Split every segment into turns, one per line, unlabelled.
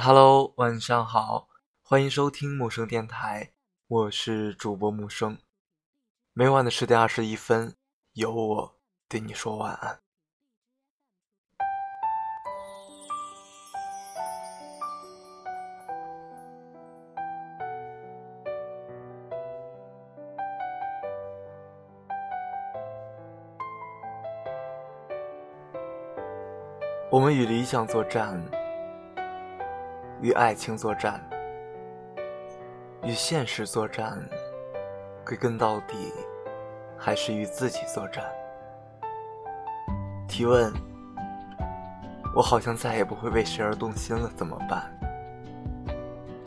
Hello，晚上好，欢迎收听木生电台，我是主播木生。每晚的十点二十一分，有我对你说晚安。我们与理想作战，与爱情作战，与现实作战，归根到底，还是与自己作战。提问：我好像再也不会为谁而动心了，怎么办？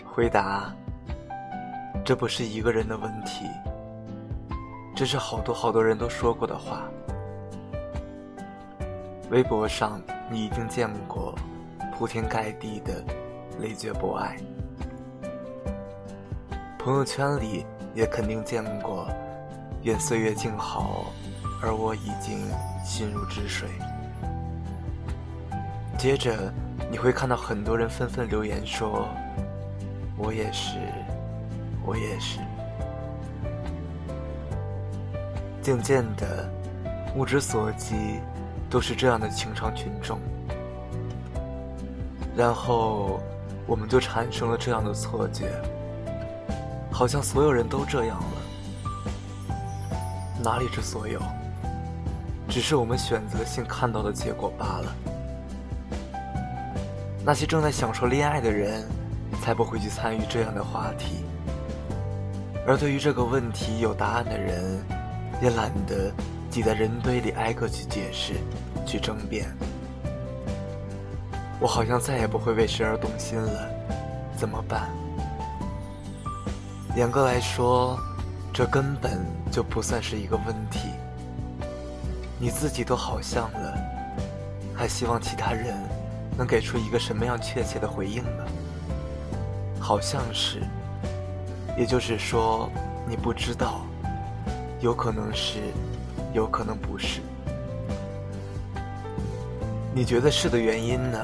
回答：这不是一个人的问题，这是好多好多人都说过的话。微博上。你一定见过铺天盖地的雷绝不爱，朋友圈里也肯定见过愿岁月静好，而我已经心如止水。接着你会看到很多人纷纷留言说：“我也是，我也是。”渐渐的，目之所及。都是这样的情商群众，然后我们就产生了这样的错觉，好像所有人都这样了。哪里是所有？只是我们选择性看到的结果罢了。那些正在享受恋爱的人，才不会去参与这样的话题。而对于这个问题有答案的人，也懒得。挤在人堆里，挨个去解释，去争辩。我好像再也不会为谁而动心了，怎么办？严格来说，这根本就不算是一个问题。你自己都好像了，还希望其他人能给出一个什么样确切的回应呢？好像是，也就是说，你不知道，有可能是。有可能不是，你觉得是的原因呢？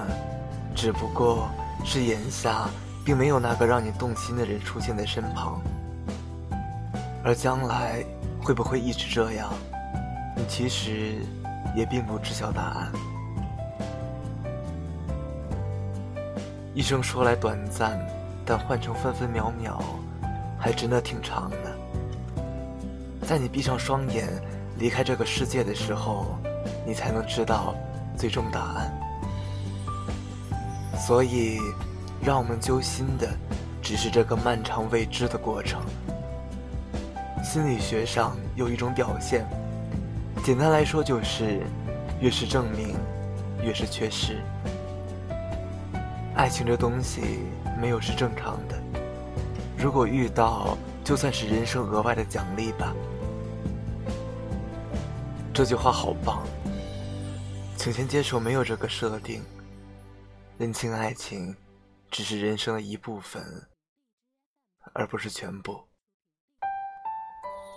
只不过是眼下并没有那个让你动心的人出现在身旁，而将来会不会一直这样，你其实也并不知晓答案。一生说来短暂，但换成分分秒秒，还真的挺长的。在你闭上双眼。离开这个世界的时候，你才能知道最终答案。所以，让我们揪心的只是这个漫长未知的过程。心理学上有一种表现，简单来说就是，越是证明，越是缺失。爱情这东西没有是正常的，如果遇到，就算是人生额外的奖励吧。这句话好棒，请先接受没有这个设定，认清爱情只是人生的一部分，而不是全部。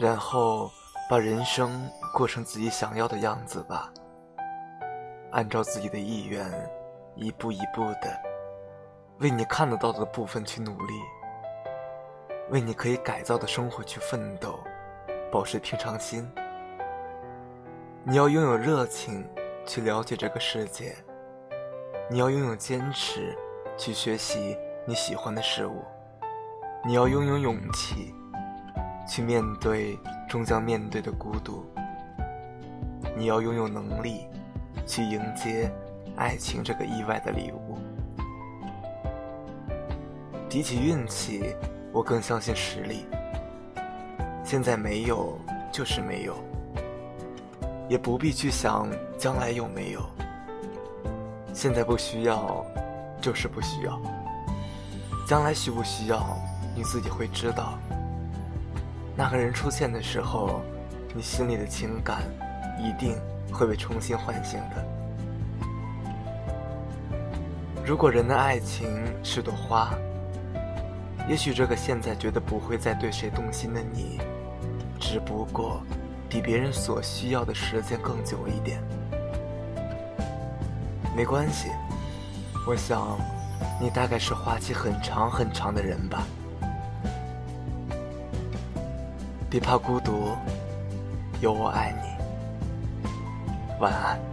然后把人生过成自己想要的样子吧，按照自己的意愿，一步一步的为你看得到的部分去努力，为你可以改造的生活去奋斗，保持平常心。你要拥有热情，去了解这个世界；你要拥有坚持，去学习你喜欢的事物；你要拥有勇气，去面对终将面对的孤独；你要拥有能力，去迎接爱情这个意外的礼物。比起运气，我更相信实力。现在没有，就是没有。也不必去想将来有没有，现在不需要，就是不需要。将来需不需要，你自己会知道。那个人出现的时候，你心里的情感一定会被重新唤醒的。如果人的爱情是朵花，也许这个现在觉得不会再对谁动心的你，只不过。比别人所需要的时间更久一点，没关系。我想，你大概是花期很长很长的人吧。别怕孤独，有我爱你。晚安。